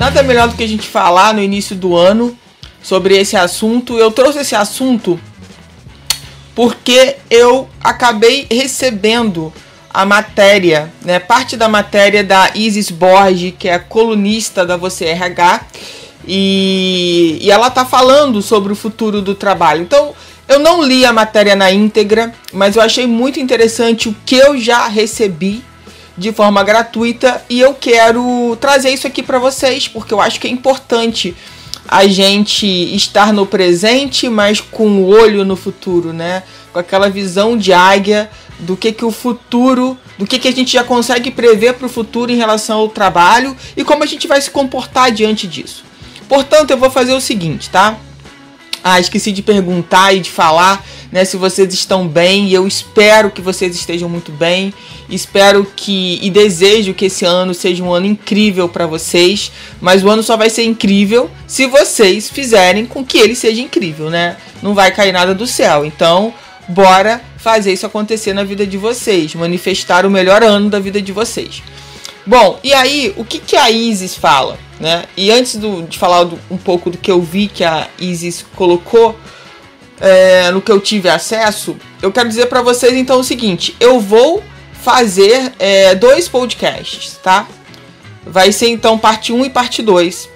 Nada melhor do que a gente falar no início do ano sobre esse assunto. Eu trouxe esse assunto porque eu acabei recebendo a matéria, né, parte da matéria da Isis Borges, que é colunista da Você RH, e, e ela tá falando sobre o futuro do trabalho. Então, eu não li a matéria na íntegra, mas eu achei muito interessante o que eu já recebi de forma gratuita e eu quero trazer isso aqui para vocês porque eu acho que é importante a gente estar no presente, mas com o olho no futuro, né? Com aquela visão de águia do que que o futuro, do que que a gente já consegue prever para o futuro em relação ao trabalho e como a gente vai se comportar diante disso. Portanto, eu vou fazer o seguinte, tá? Ah, esqueci de perguntar e de falar né, se vocês estão bem. E eu espero que vocês estejam muito bem. Espero que e desejo que esse ano seja um ano incrível para vocês. Mas o ano só vai ser incrível se vocês fizerem com que ele seja incrível, né? Não vai cair nada do céu. Então, bora fazer isso acontecer na vida de vocês, manifestar o melhor ano da vida de vocês. Bom, e aí, o que, que a Isis fala? Né? E antes do, de falar do, um pouco do que eu vi que a Isis colocou é, no que eu tive acesso, eu quero dizer para vocês então o seguinte: eu vou fazer é, dois podcasts, tá? Vai ser então parte 1 e parte 2.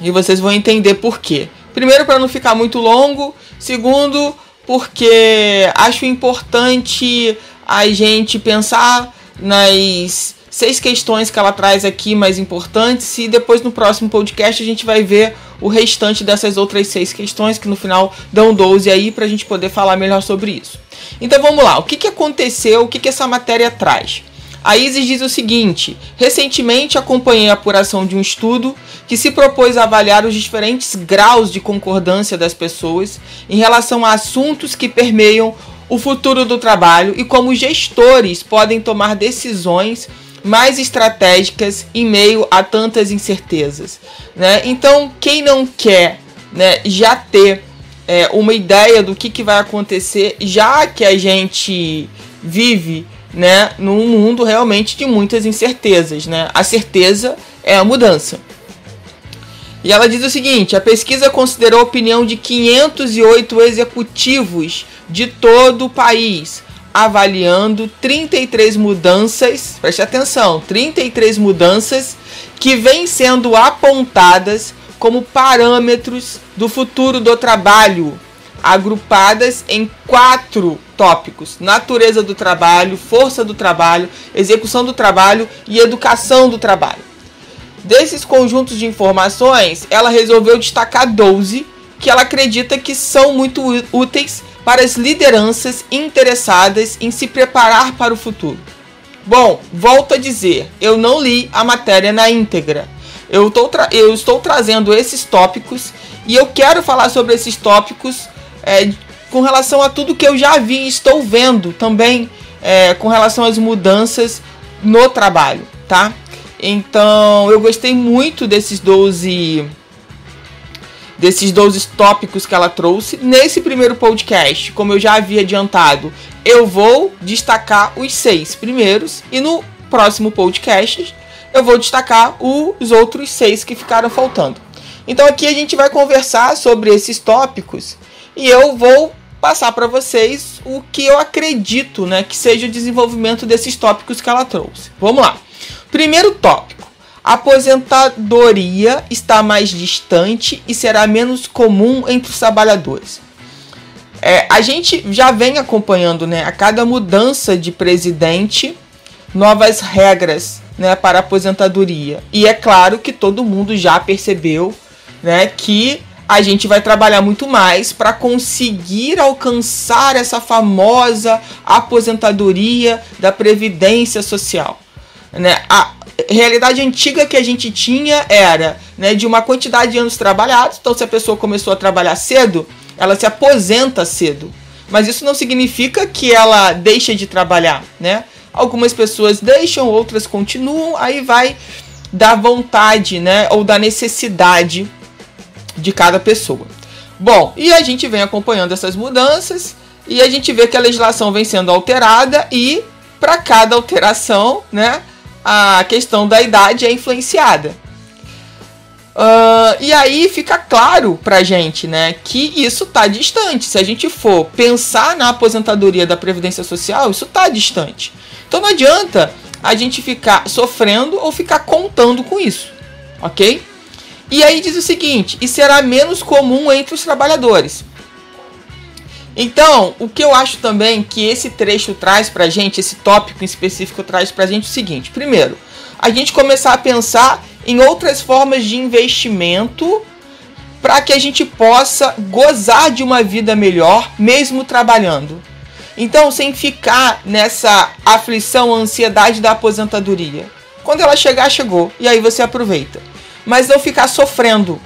E vocês vão entender por quê. Primeiro, para não ficar muito longo. Segundo, porque acho importante a gente pensar nas seis questões que ela traz aqui mais importantes e depois no próximo podcast a gente vai ver o restante dessas outras seis questões que no final dão 12 aí para a gente poder falar melhor sobre isso. Então vamos lá, o que, que aconteceu, o que, que essa matéria traz? A Isis diz o seguinte: recentemente acompanhei a apuração de um estudo que se propôs a avaliar os diferentes graus de concordância das pessoas em relação a assuntos que permeiam o futuro do trabalho e como gestores podem tomar decisões mais estratégicas em meio a tantas incertezas. Né? Então, quem não quer né, já ter é, uma ideia do que, que vai acontecer, já que a gente vive né, num mundo realmente de muitas incertezas. Né? A certeza é a mudança. E ela diz o seguinte: a pesquisa considerou a opinião de 508 executivos de todo o país, avaliando 33 mudanças, preste atenção, 33 mudanças que vêm sendo apontadas como parâmetros do futuro do trabalho, agrupadas em quatro tópicos: natureza do trabalho, força do trabalho, execução do trabalho e educação do trabalho. Desses conjuntos de informações, ela resolveu destacar 12 que ela acredita que são muito úteis para as lideranças interessadas em se preparar para o futuro. Bom, volto a dizer, eu não li a matéria na íntegra. Eu, eu estou trazendo esses tópicos e eu quero falar sobre esses tópicos é, com relação a tudo que eu já vi e estou vendo também é, com relação às mudanças no trabalho, tá? Então eu gostei muito desses 12 desses 12 tópicos que ela trouxe. Nesse primeiro podcast, como eu já havia adiantado, eu vou destacar os seis primeiros e no próximo podcast eu vou destacar os outros seis que ficaram faltando. Então aqui a gente vai conversar sobre esses tópicos e eu vou passar para vocês o que eu acredito, né, que seja o desenvolvimento desses tópicos que ela trouxe. Vamos lá. Primeiro tópico aposentadoria está mais distante e será menos comum entre os trabalhadores. É, a gente já vem acompanhando né, a cada mudança de presidente novas regras né, para aposentadoria. E é claro que todo mundo já percebeu né, que a gente vai trabalhar muito mais para conseguir alcançar essa famosa aposentadoria da Previdência Social. Né? A, realidade antiga que a gente tinha era né, de uma quantidade de anos trabalhados. Então, se a pessoa começou a trabalhar cedo, ela se aposenta cedo. Mas isso não significa que ela deixa de trabalhar, né? Algumas pessoas deixam, outras continuam, aí vai da vontade, né, ou da necessidade de cada pessoa. Bom, e a gente vem acompanhando essas mudanças e a gente vê que a legislação vem sendo alterada e para cada alteração, né, a questão da idade é influenciada. Uh, e aí fica claro pra gente, né, que isso tá distante. Se a gente for pensar na aposentadoria da Previdência Social, isso tá distante. Então não adianta a gente ficar sofrendo ou ficar contando com isso, ok? E aí diz o seguinte: e será menos comum entre os trabalhadores. Então, o que eu acho também que esse trecho traz pra gente, esse tópico em específico traz pra gente é o seguinte: primeiro, a gente começar a pensar em outras formas de investimento para que a gente possa gozar de uma vida melhor, mesmo trabalhando. Então, sem ficar nessa aflição, ansiedade da aposentadoria. Quando ela chegar, chegou. E aí você aproveita. Mas não ficar sofrendo.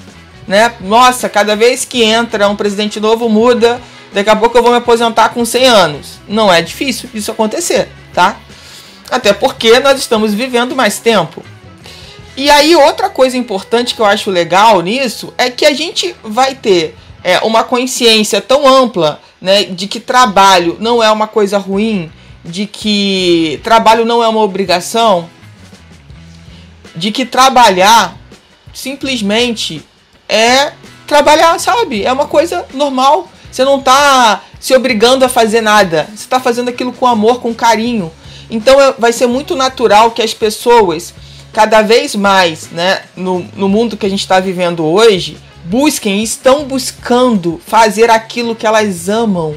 Né? Nossa, cada vez que entra um presidente novo, muda Daqui a pouco eu vou me aposentar com 100 anos. Não é difícil isso acontecer, tá? Até porque nós estamos vivendo mais tempo. E aí, outra coisa importante que eu acho legal nisso é que a gente vai ter é, uma consciência tão ampla né, de que trabalho não é uma coisa ruim, de que trabalho não é uma obrigação, de que trabalhar simplesmente é trabalhar, sabe? É uma coisa normal. Você não está se obrigando a fazer nada. Você está fazendo aquilo com amor, com carinho. Então é, vai ser muito natural que as pessoas, cada vez mais, né, no, no mundo que a gente está vivendo hoje, busquem e estão buscando fazer aquilo que elas amam,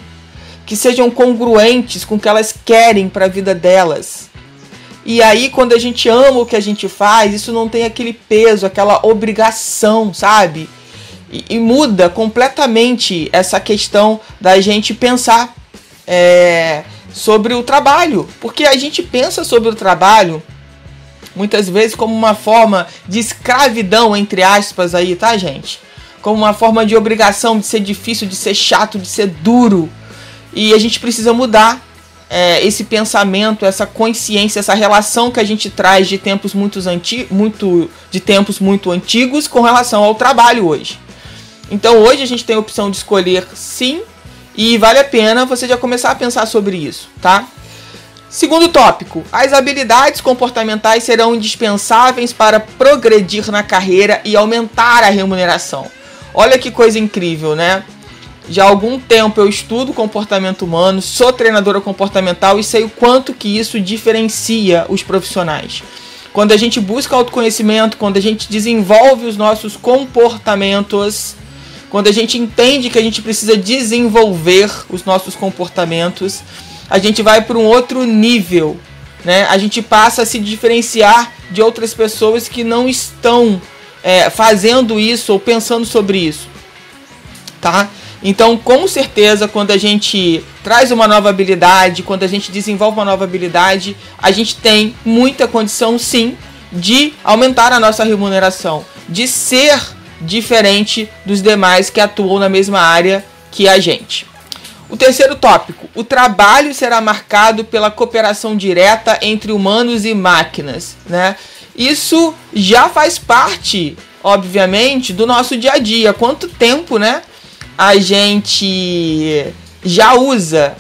que sejam congruentes com o que elas querem para a vida delas. E aí, quando a gente ama o que a gente faz, isso não tem aquele peso, aquela obrigação, sabe? E, e muda completamente essa questão da gente pensar é, sobre o trabalho. Porque a gente pensa sobre o trabalho muitas vezes como uma forma de escravidão, entre aspas, aí, tá, gente? Como uma forma de obrigação, de ser difícil, de ser chato, de ser duro. E a gente precisa mudar é, esse pensamento, essa consciência, essa relação que a gente traz de tempos muito, anti muito de tempos muito antigos com relação ao trabalho hoje. Então hoje a gente tem a opção de escolher sim e vale a pena você já começar a pensar sobre isso, tá? Segundo tópico, as habilidades comportamentais serão indispensáveis para progredir na carreira e aumentar a remuneração. Olha que coisa incrível, né? Já há algum tempo eu estudo comportamento humano, sou treinadora comportamental e sei o quanto que isso diferencia os profissionais. Quando a gente busca autoconhecimento, quando a gente desenvolve os nossos comportamentos, quando a gente entende que a gente precisa desenvolver os nossos comportamentos, a gente vai para um outro nível, né? A gente passa a se diferenciar de outras pessoas que não estão é, fazendo isso ou pensando sobre isso, tá? Então, com certeza, quando a gente traz uma nova habilidade, quando a gente desenvolve uma nova habilidade, a gente tem muita condição, sim, de aumentar a nossa remuneração, de ser diferente dos demais que atuam na mesma área que a gente. O terceiro tópico: o trabalho será marcado pela cooperação direta entre humanos e máquinas, né? Isso já faz parte, obviamente, do nosso dia a dia. Quanto tempo, né? A gente já usa,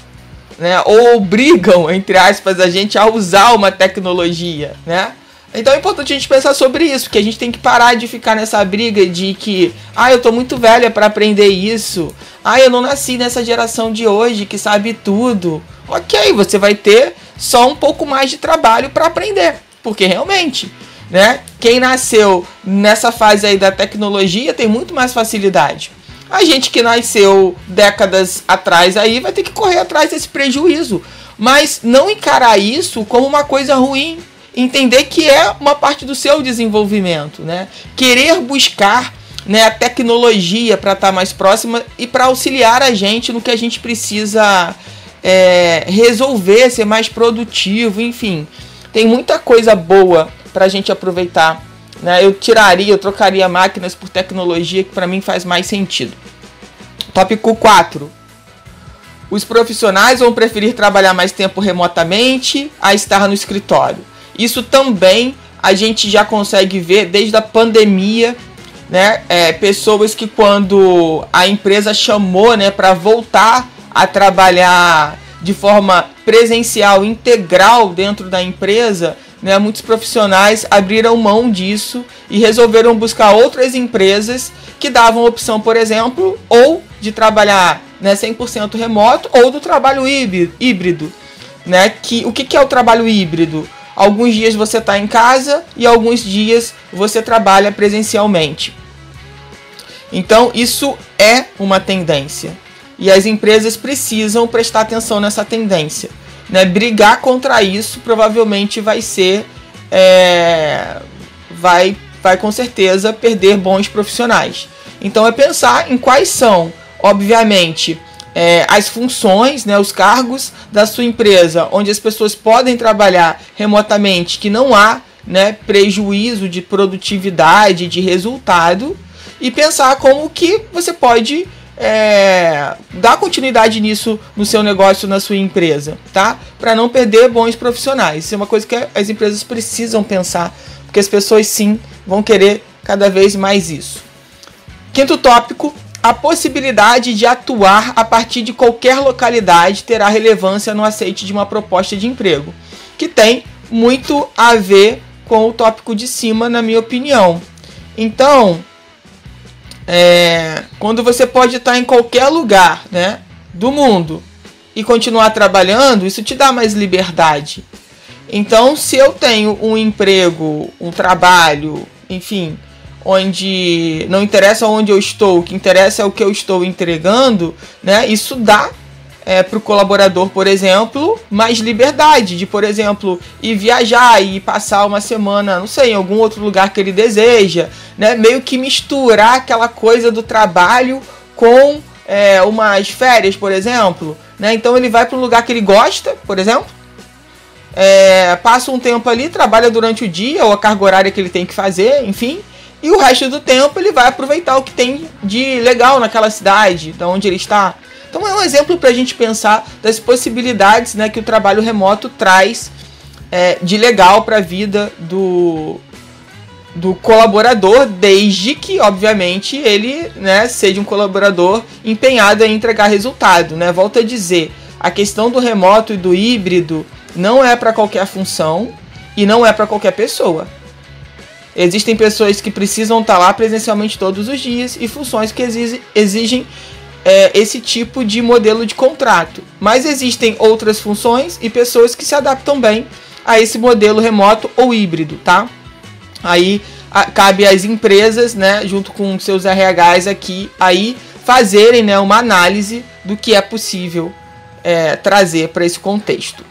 né? Ou obrigam, entre aspas, a gente a usar uma tecnologia, né? Então é importante a gente pensar sobre isso, que a gente tem que parar de ficar nessa briga de que, ah, eu tô muito velha para aprender isso. Ah, eu não nasci nessa geração de hoje que sabe tudo. OK, você vai ter só um pouco mais de trabalho para aprender, porque realmente, né? Quem nasceu nessa fase aí da tecnologia tem muito mais facilidade. A gente que nasceu décadas atrás aí vai ter que correr atrás desse prejuízo, mas não encarar isso como uma coisa ruim, entender que é uma parte do seu desenvolvimento, né? Querer buscar né, a tecnologia para estar tá mais próxima e para auxiliar a gente no que a gente precisa é, resolver, ser mais produtivo, enfim. Tem muita coisa boa para a gente aproveitar. Né? Eu tiraria, eu trocaria máquinas por tecnologia, que para mim faz mais sentido. Tópico 4. Os profissionais vão preferir trabalhar mais tempo remotamente a estar no escritório. Isso também a gente já consegue ver desde a pandemia, né? É, pessoas que quando a empresa chamou, né, para voltar a trabalhar de forma presencial integral dentro da empresa, né, muitos profissionais abriram mão disso e resolveram buscar outras empresas que davam opção, por exemplo, ou de trabalhar né, 100% remoto ou do trabalho híbrido. Né, que, o que, que é o trabalho híbrido? Alguns dias você está em casa e alguns dias você trabalha presencialmente. Então, isso é uma tendência. E as empresas precisam prestar atenção nessa tendência. Né? Brigar contra isso provavelmente vai ser. É, vai, vai com certeza perder bons profissionais. Então é pensar em quais são, obviamente, é, as funções, né, os cargos da sua empresa, onde as pessoas podem trabalhar remotamente, que não há né, prejuízo de produtividade, de resultado, e pensar como que você pode é, dar continuidade nisso no seu negócio, na sua empresa, tá? Para não perder bons profissionais. Isso é uma coisa que as empresas precisam pensar, porque as pessoas sim vão querer cada vez mais isso. Quinto tópico: a possibilidade de atuar a partir de qualquer localidade terá relevância no aceite de uma proposta de emprego, que tem muito a ver com o tópico de cima, na minha opinião. Então, é, quando você pode estar em qualquer lugar né, do mundo e continuar trabalhando, isso te dá mais liberdade. Então, se eu tenho um emprego, um trabalho, enfim, onde não interessa onde eu estou, o que interessa é o que eu estou entregando, né? Isso dá é, para o colaborador, por exemplo, mais liberdade de, por exemplo, ir viajar e passar uma semana, não sei, em algum outro lugar que ele deseja, né? Meio que misturar aquela coisa do trabalho com é, umas férias, por exemplo, né? Então ele vai para um lugar que ele gosta, por exemplo, é, passa um tempo ali, trabalha durante o dia ou a carga horária que ele tem que fazer, enfim, e o resto do tempo ele vai aproveitar o que tem de legal naquela cidade, da onde ele está. Então é um exemplo para a gente pensar das possibilidades né, que o trabalho remoto traz é, de legal para a vida do, do colaborador, desde que, obviamente, ele né, seja um colaborador empenhado em entregar resultado. Né? Volto a dizer, a questão do remoto e do híbrido não é para qualquer função e não é para qualquer pessoa. Existem pessoas que precisam estar lá presencialmente todos os dias e funções que exigem é, esse tipo de modelo de contrato. Mas existem outras funções e pessoas que se adaptam bem a esse modelo remoto ou híbrido, tá? Aí a, cabe às empresas, né, junto com seus RHs aqui, aí fazerem né, uma análise do que é possível é, trazer para esse contexto.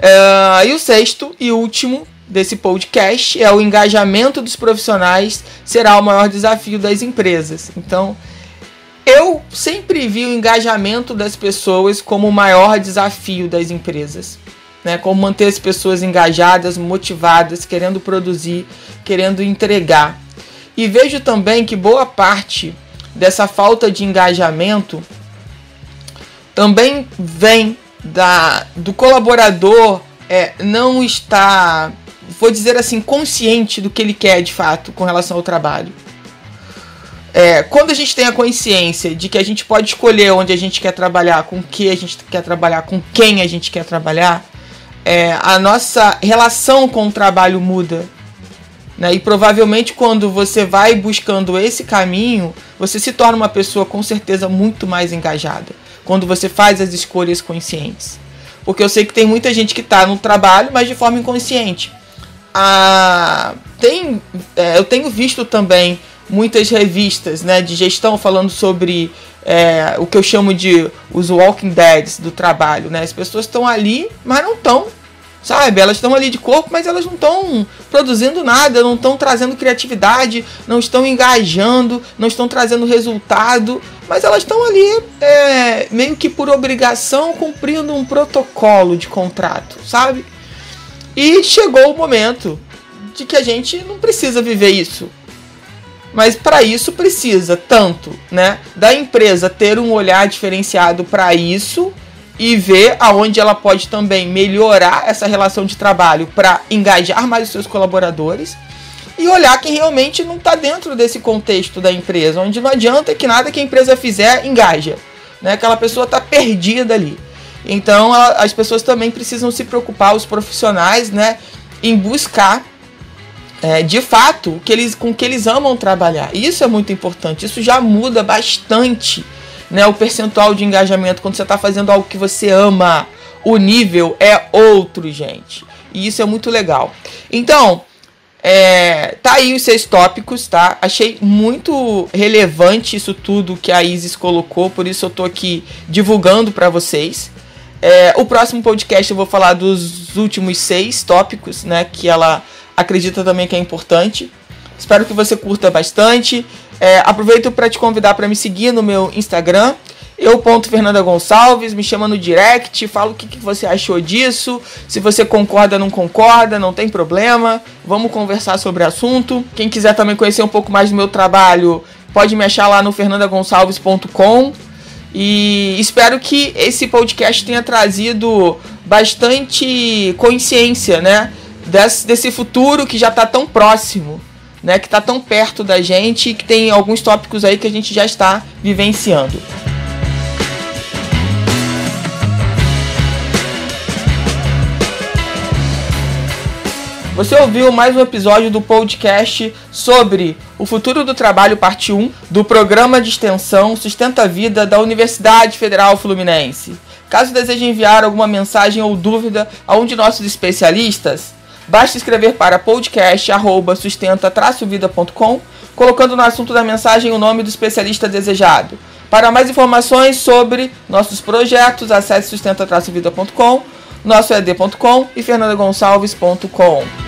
É, e o sexto e último desse podcast é o engajamento dos profissionais será o maior desafio das empresas. Então, eu sempre vi o engajamento das pessoas como o maior desafio das empresas. Né? Como manter as pessoas engajadas, motivadas, querendo produzir, querendo entregar. E vejo também que boa parte dessa falta de engajamento também vem da, do colaborador é, não estar, vou dizer assim, consciente do que ele quer de fato com relação ao trabalho. É, quando a gente tem a consciência de que a gente pode escolher onde a gente quer trabalhar, com que a gente quer trabalhar, com quem a gente quer trabalhar, é, a nossa relação com o trabalho muda. Né? E provavelmente quando você vai buscando esse caminho, você se torna uma pessoa com certeza muito mais engajada. Quando você faz as escolhas conscientes. Porque eu sei que tem muita gente que está no trabalho, mas de forma inconsciente. Ah, tem, é, eu tenho visto também muitas revistas né, de gestão falando sobre é, o que eu chamo de os walking deads do trabalho. Né? As pessoas estão ali, mas não estão, sabe? Elas estão ali de corpo, mas elas não estão produzindo nada, não estão trazendo criatividade, não estão engajando, não estão trazendo resultado, mas elas estão ali é, meio que por obrigação cumprindo um protocolo de contrato, sabe? E chegou o momento de que a gente não precisa viver isso. Mas para isso precisa tanto, né, da empresa ter um olhar diferenciado para isso e ver aonde ela pode também melhorar essa relação de trabalho para engajar mais os seus colaboradores e olhar quem realmente não está dentro desse contexto da empresa, onde não adianta que nada que a empresa fizer engaja, né? Aquela pessoa está perdida ali. Então as pessoas também precisam se preocupar, os profissionais, né, em buscar é, de fato que eles, com que eles amam trabalhar. Isso é muito importante. Isso já muda bastante né, o percentual de engajamento quando você está fazendo algo que você ama. O nível é outro, gente. E isso é muito legal. Então, é, tá aí os seis tópicos, tá? Achei muito relevante isso tudo que a Isis colocou, por isso eu tô aqui divulgando para vocês. É, o próximo podcast eu vou falar dos últimos seis tópicos, né? Que ela acredita também que é importante. Espero que você curta bastante. É, aproveito para te convidar para me seguir no meu Instagram, eu ponto Fernanda Gonçalves, me chama no direct, fala o que, que você achou disso, se você concorda não concorda, não tem problema, vamos conversar sobre o assunto. Quem quiser também conhecer um pouco mais do meu trabalho, pode me achar lá no fernandagonçalves.com. E espero que esse podcast tenha trazido bastante consciência, né? Desse, desse futuro que já está tão próximo, né? Que está tão perto da gente que tem alguns tópicos aí que a gente já está vivenciando. Você ouviu mais um episódio do podcast sobre o futuro do trabalho, parte 1, do programa de extensão Sustenta a Vida da Universidade Federal Fluminense. Caso deseje enviar alguma mensagem ou dúvida a um de nossos especialistas, basta escrever para podcast@sustenta-vida.com, colocando no assunto da mensagem o nome do especialista desejado. Para mais informações sobre nossos projetos, acesse sustenta-vida.com, nosso ed.com e fernandagonçalves.com.